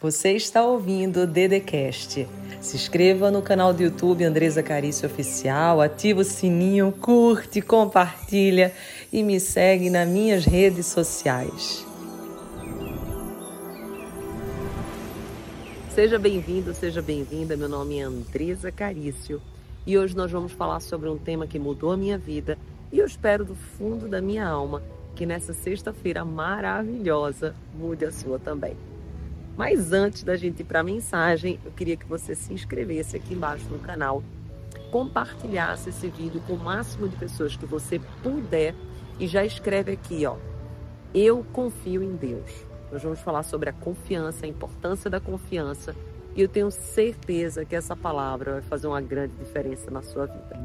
Você está ouvindo o Dedecast. Se inscreva no canal do YouTube Andresa Carício Oficial, ativa o sininho, curte, compartilha e me segue nas minhas redes sociais. Seja bem-vindo, seja bem-vinda. Meu nome é Andresa Carício e hoje nós vamos falar sobre um tema que mudou a minha vida e eu espero do fundo da minha alma que nessa sexta-feira maravilhosa mude a sua também. Mas antes da gente ir para a mensagem, eu queria que você se inscrevesse aqui embaixo no canal, compartilhasse esse vídeo com o máximo de pessoas que você puder e já escreve aqui, ó. Eu confio em Deus. Nós vamos falar sobre a confiança, a importância da confiança, e eu tenho certeza que essa palavra vai fazer uma grande diferença na sua vida.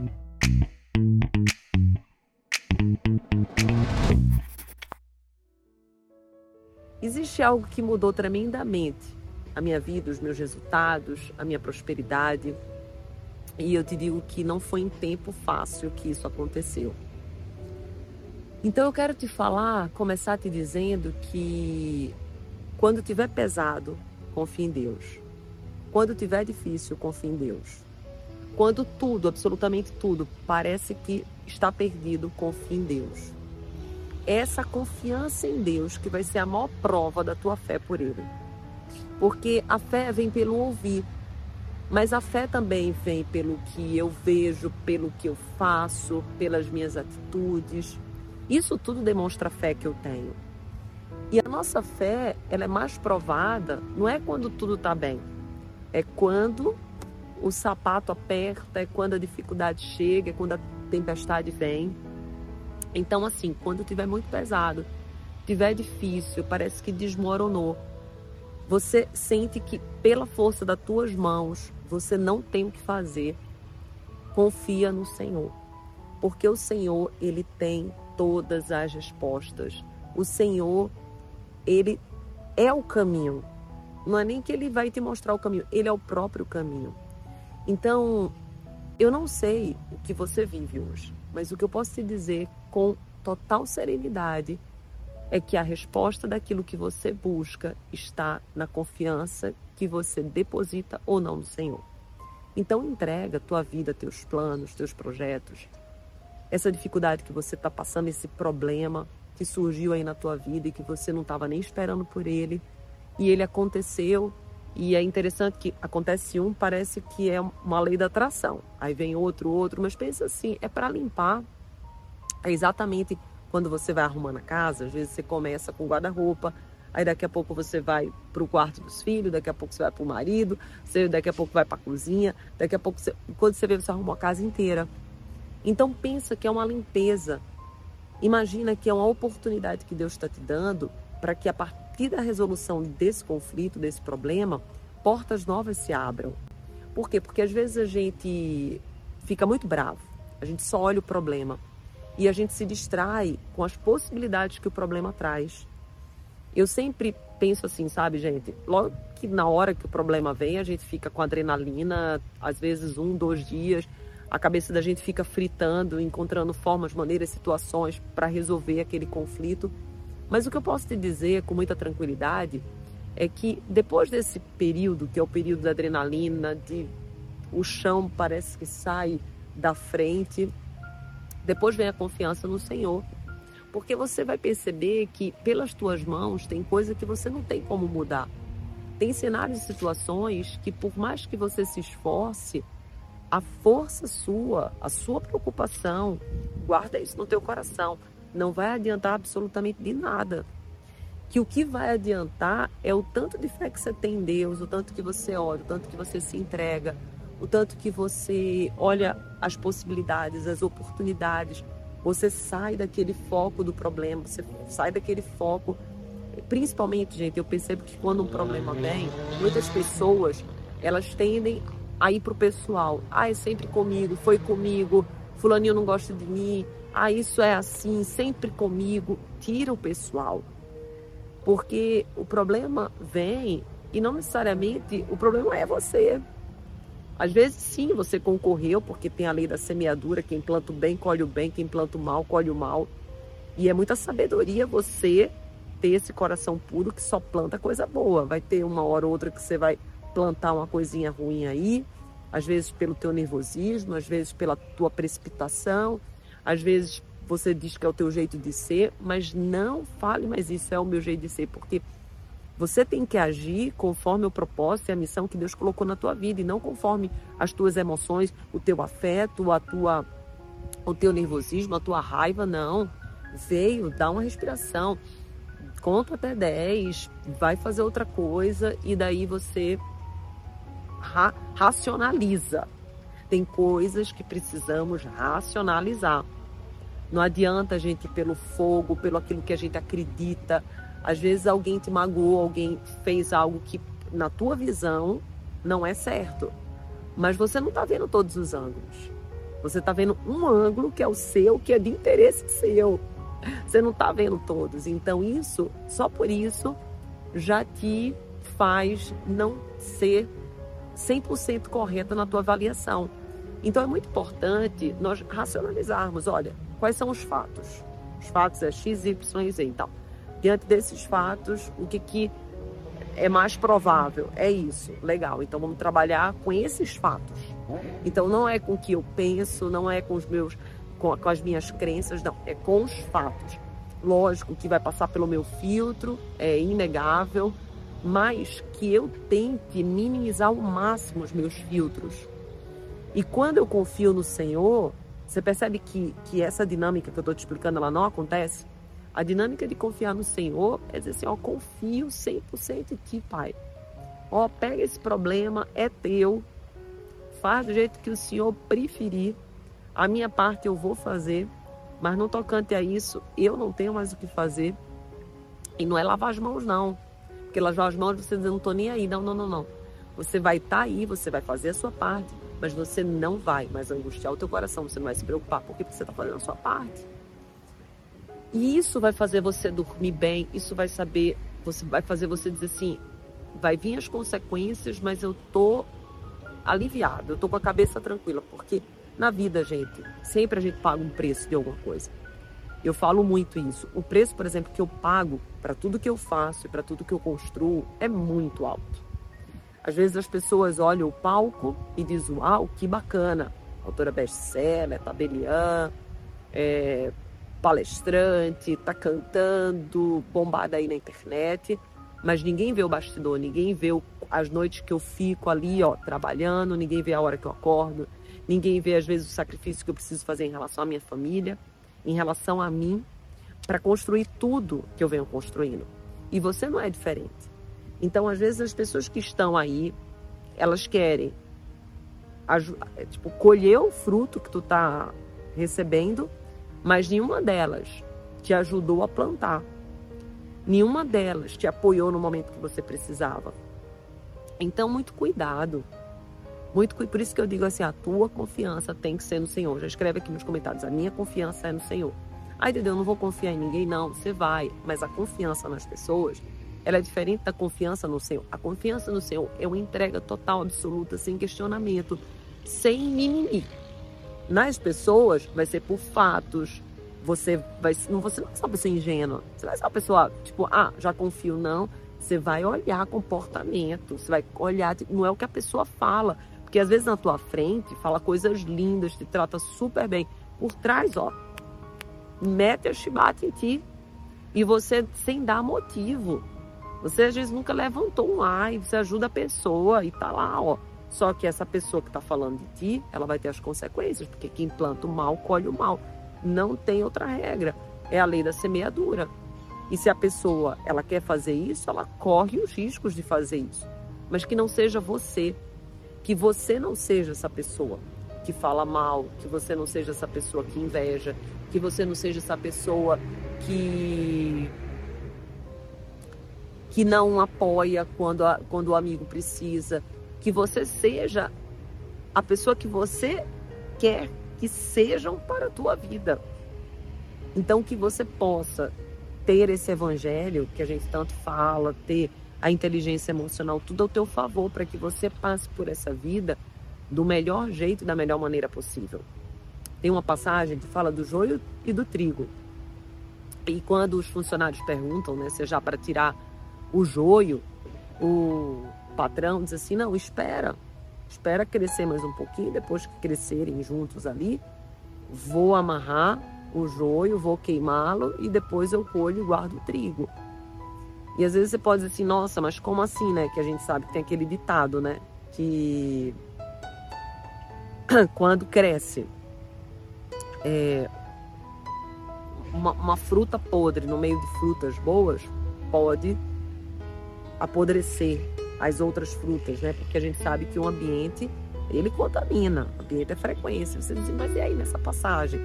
Existe algo que mudou tremendamente a minha vida, os meus resultados, a minha prosperidade. E eu te digo que não foi em tempo fácil que isso aconteceu. Então eu quero te falar, começar te dizendo que quando tiver pesado, confie em Deus. Quando tiver difícil, confie em Deus. Quando tudo, absolutamente tudo, parece que está perdido, confie em Deus essa confiança em Deus que vai ser a maior prova da tua fé por Ele. Porque a fé vem pelo ouvir, mas a fé também vem pelo que eu vejo, pelo que eu faço, pelas minhas atitudes. Isso tudo demonstra a fé que eu tenho. E a nossa fé, ela é mais provada, não é quando tudo está bem, é quando o sapato aperta, é quando a dificuldade chega, é quando a tempestade vem. Então, assim, quando tiver muito pesado, tiver difícil, parece que desmoronou, você sente que pela força das tuas mãos você não tem o que fazer, confia no Senhor. Porque o Senhor, ele tem todas as respostas. O Senhor, ele é o caminho. Não é nem que ele vai te mostrar o caminho, ele é o próprio caminho. Então, eu não sei o que você vive hoje. Mas o que eu posso te dizer com total serenidade é que a resposta daquilo que você busca está na confiança que você deposita ou não no Senhor. Então entrega tua vida, teus planos, teus projetos, essa dificuldade que você está passando, esse problema que surgiu aí na tua vida e que você não estava nem esperando por ele e ele aconteceu e é interessante que acontece um, parece que é uma lei da atração. Aí vem outro, outro, mas pensa assim, é para limpar. É exatamente quando você vai arrumando a casa, às vezes você começa com guarda-roupa, aí daqui a pouco você vai para o quarto dos filhos, daqui a pouco você vai para o marido, você daqui a pouco vai para a cozinha, daqui a pouco você, quando você vê você arrumou a casa inteira. Então pensa que é uma limpeza. Imagina que é uma oportunidade que Deus está te dando para que a partir da resolução desse conflito, desse problema, portas novas se abram. Por quê? Porque às vezes a gente fica muito bravo, a gente só olha o problema e a gente se distrai com as possibilidades que o problema traz. Eu sempre penso assim, sabe, gente? Logo que na hora que o problema vem, a gente fica com adrenalina, às vezes um, dois dias, a cabeça da gente fica fritando, encontrando formas, maneiras, situações para resolver aquele conflito. Mas o que eu posso te dizer com muita tranquilidade é que depois desse período, que é o período da adrenalina, de o chão parece que sai da frente, depois vem a confiança no Senhor. Porque você vai perceber que pelas tuas mãos tem coisa que você não tem como mudar. Tem cenários e situações que por mais que você se esforce, a força sua, a sua preocupação, guarda isso no teu coração não vai adiantar absolutamente de nada. Que o que vai adiantar é o tanto de fé que você tem em Deus, o tanto que você ora, o tanto que você se entrega, o tanto que você olha as possibilidades, as oportunidades. Você sai daquele foco do problema, você sai daquele foco. Principalmente, gente, eu percebo que quando um problema vem, muitas pessoas elas tendem a ir para o pessoal. Ah, é sempre comigo, foi comigo, fulaninho não gosta de mim, ah, isso é assim, sempre comigo. Tira o pessoal. Porque o problema vem e não necessariamente o problema é você. Às vezes, sim, você concorreu, porque tem a lei da semeadura: quem planta o bem, colhe o bem, quem planta o mal, colhe o mal. E é muita sabedoria você ter esse coração puro que só planta coisa boa. Vai ter uma hora ou outra que você vai plantar uma coisinha ruim aí, às vezes pelo teu nervosismo, às vezes pela tua precipitação, às vezes você diz que é o teu jeito de ser, mas não fale mais isso é o meu jeito de ser, porque você tem que agir conforme o propósito e a missão que Deus colocou na tua vida e não conforme as tuas emoções, o teu afeto, a tua o teu nervosismo, a tua raiva, não. Veio, dá uma respiração, conta até 10, vai fazer outra coisa e daí você ra racionaliza. Tem coisas que precisamos racionalizar. Não adianta a gente pelo fogo, pelo aquilo que a gente acredita. Às vezes alguém te magoou, alguém fez algo que na tua visão não é certo. Mas você não está vendo todos os ângulos. Você está vendo um ângulo que é o seu, que é de interesse seu. Você não está vendo todos. Então, isso, só por isso, já te faz não ser 100% correta na tua avaliação. Então, é muito importante nós racionalizarmos: olha, quais são os fatos? Os fatos é X, Y e Z. Então, diante desses fatos, o que, que é mais provável? É isso. Legal. Então, vamos trabalhar com esses fatos. Então, não é com o que eu penso, não é com os meus com, com as minhas crenças, não, é com os fatos. Lógico que vai passar pelo meu filtro, é inegável, mas que eu tente minimizar ao máximo os meus filtros. E quando eu confio no Senhor, você percebe que, que essa dinâmica que eu estou te explicando, ela não acontece? A dinâmica de confiar no Senhor é dizer assim, ó, confio 100% em Ti, Pai. Ó, pega esse problema, é teu, faz do jeito que o Senhor preferir, a minha parte eu vou fazer, mas no tocante a isso, eu não tenho mais o que fazer. E não é lavar as mãos, não. Porque lavar as mãos você diz, não estou nem aí. Não, não, não, não. Você vai estar tá aí, você vai fazer a sua parte, mas você não vai mais angustiar o teu coração, você não vai se preocupar, porque você está fazendo a sua parte. E isso vai fazer você dormir bem, isso vai saber, você vai fazer você dizer assim, vai vir as consequências, mas eu tô aliviado, eu tô com a cabeça tranquila, porque na vida, gente, sempre a gente paga um preço de alguma coisa. Eu falo muito isso. O preço, por exemplo, que eu pago para tudo que eu faço e para tudo que eu construo é muito alto. Às vezes as pessoas olham o palco e dizem, uau, que bacana. Autora best-seller, tabeliã, é, palestrante, tá cantando, bombada aí na internet, mas ninguém vê o bastidor, ninguém vê as noites que eu fico ali, ó, trabalhando, ninguém vê a hora que eu acordo, Ninguém vê, às vezes, o sacrifício que eu preciso fazer em relação à minha família, em relação a mim, para construir tudo que eu venho construindo. E você não é diferente. Então, às vezes, as pessoas que estão aí, elas querem tipo, colher o fruto que tu está recebendo, mas nenhuma delas te ajudou a plantar. Nenhuma delas te apoiou no momento que você precisava. Então, muito cuidado. Muito por isso que eu digo assim, a tua confiança tem que ser no Senhor. Já escreve aqui nos comentários, a minha confiança é no Senhor. Ai, entendeu? Eu não vou confiar em ninguém, não. Você vai, mas a confiança nas pessoas, ela é diferente da confiança no Senhor. A confiança no Senhor é uma entrega total, absoluta, sem questionamento, sem mimimi. Nas pessoas, vai ser por fatos. Você vai, não, você não vai ser uma pessoa ingênua. Você vai ser uma pessoa, tipo, ah, já confio, não. Você vai olhar comportamento, você vai olhar, não é o que a pessoa fala, porque às vezes na tua frente fala coisas lindas, te trata super bem. Por trás, ó, mete a chibata em ti. E você sem dar motivo. Você às vezes nunca levantou um ai, você ajuda a pessoa e tá lá, ó. Só que essa pessoa que tá falando de ti, ela vai ter as consequências, porque quem planta o mal colhe o mal. Não tem outra regra. É a lei da semeadura. E se a pessoa ela quer fazer isso, ela corre os riscos de fazer isso. Mas que não seja você que você não seja essa pessoa que fala mal, que você não seja essa pessoa que inveja, que você não seja essa pessoa que que não apoia quando, a, quando o amigo precisa, que você seja a pessoa que você quer que sejam para a tua vida. Então que você possa ter esse evangelho que a gente tanto fala, ter a inteligência emocional, tudo ao teu favor para que você passe por essa vida do melhor jeito, da melhor maneira possível. Tem uma passagem que fala do joio e do trigo. E quando os funcionários perguntam, né, se é já para tirar o joio, o patrão diz assim: não, espera, espera crescer mais um pouquinho, depois que crescerem juntos ali, vou amarrar o joio, vou queimá-lo e depois eu colho e guardo o trigo. E às vezes você pode dizer assim, nossa, mas como assim, né? Que a gente sabe que tem aquele ditado, né? Que quando cresce é, uma, uma fruta podre no meio de frutas boas, pode apodrecer as outras frutas, né? Porque a gente sabe que o ambiente, ele contamina. O ambiente é frequência. Você diz, mas e aí nessa passagem?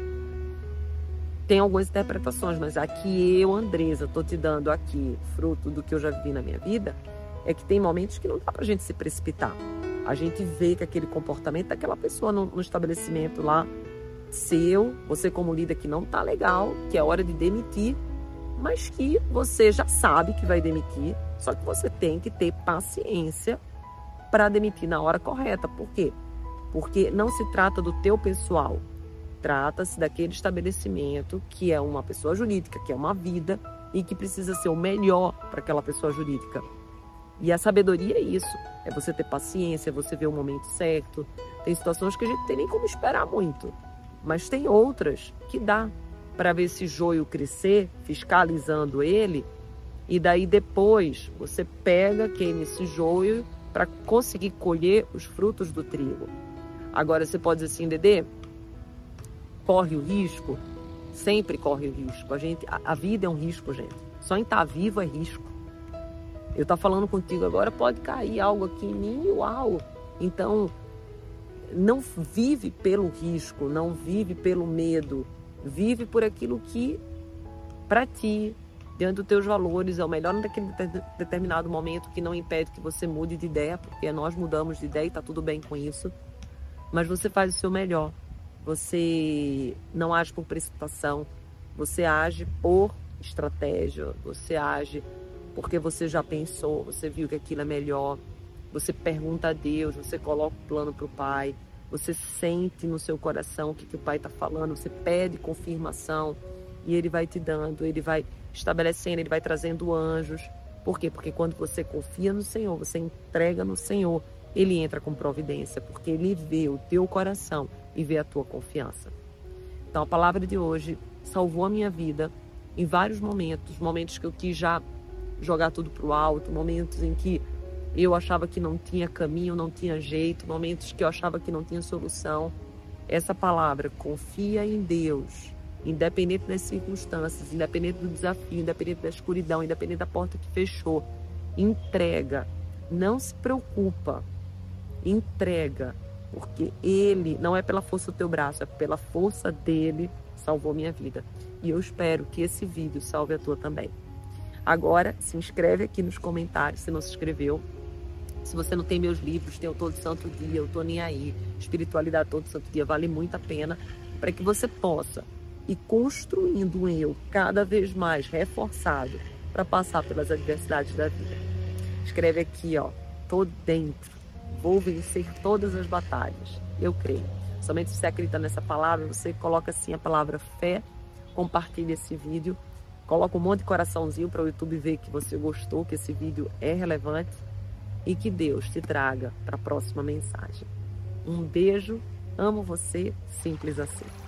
Tem algumas interpretações, mas aqui eu, Andresa, tô te dando aqui, fruto do que eu já vi na minha vida, é que tem momentos que não dá pra gente se precipitar. A gente vê que aquele comportamento daquela pessoa no, no estabelecimento lá, seu, você como líder que não tá legal, que é hora de demitir, mas que você já sabe que vai demitir, só que você tem que ter paciência para demitir na hora correta. Por quê? Porque não se trata do teu pessoal, trata-se daquele estabelecimento que é uma pessoa jurídica, que é uma vida e que precisa ser o melhor para aquela pessoa jurídica. E a sabedoria é isso, é você ter paciência, é você ver o momento certo. Tem situações que a gente tem nem como esperar muito, mas tem outras que dá para ver esse joio crescer, fiscalizando ele, e daí depois você pega, queima esse joio para conseguir colher os frutos do trigo. Agora você pode dizer assim, Dedê, corre o risco? Sempre corre o risco. A, gente, a, a vida é um risco, gente. Só em estar tá vivo é risco. Eu estou falando contigo agora, pode cair algo aqui em mim, uau! Então, não vive pelo risco, não vive pelo medo, Vive por aquilo que, para ti, diante dos teus valores, é o melhor naquele determinado momento, que não impede que você mude de ideia, porque nós mudamos de ideia e está tudo bem com isso. Mas você faz o seu melhor. Você não age por precipitação, você age por estratégia, você age porque você já pensou, você viu que aquilo é melhor, você pergunta a Deus, você coloca o plano para o Pai, você sente no seu coração o que, que o Pai está falando, você pede confirmação e Ele vai te dando, Ele vai estabelecendo, Ele vai trazendo anjos. Por quê? Porque quando você confia no Senhor, você entrega no Senhor, Ele entra com providência, porque Ele vê o teu coração e vê a tua confiança. Então a palavra de hoje salvou a minha vida em vários momentos, momentos que eu quis já jogar tudo para o alto, momentos em que eu achava que não tinha caminho, não tinha jeito, momentos que eu achava que não tinha solução. Essa palavra, confia em Deus, independente das circunstâncias, independente do desafio, independente da escuridão, independente da porta que fechou, entrega, não se preocupa, entrega, porque Ele não é pela força do teu braço, é pela força dele salvou minha vida. E eu espero que esse vídeo salve a tua também. Agora, se inscreve aqui nos comentários se não se inscreveu. Se você não tem meus livros, tem o Todo Santo Dia, eu tô nem aí. Espiritualidade Todo Santo Dia vale muito a pena para que você possa ir construindo um eu cada vez mais reforçado para passar pelas adversidades da vida. Escreve aqui, ó, tô dentro, vou vencer todas as batalhas. Eu creio. Somente se você acredita nessa palavra, você coloca assim a palavra fé, compartilha esse vídeo, coloca um monte de coraçãozinho para o YouTube ver que você gostou, que esse vídeo é relevante e que Deus te traga para a próxima mensagem. Um beijo, amo você, simples assim.